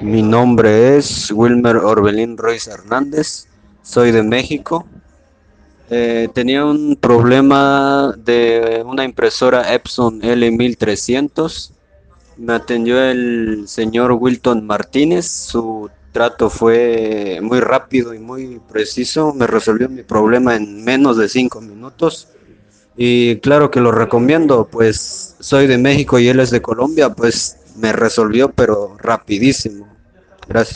Mi nombre es Wilmer Orbelín Ruiz Hernández, soy de México. Eh, tenía un problema de una impresora Epson L1300. Me atendió el señor Wilton Martínez. Su trato fue muy rápido y muy preciso. Me resolvió mi problema en menos de cinco minutos. Y claro que lo recomiendo, pues soy de México y él es de Colombia, pues me resolvió, pero rapidísimo. Gracias.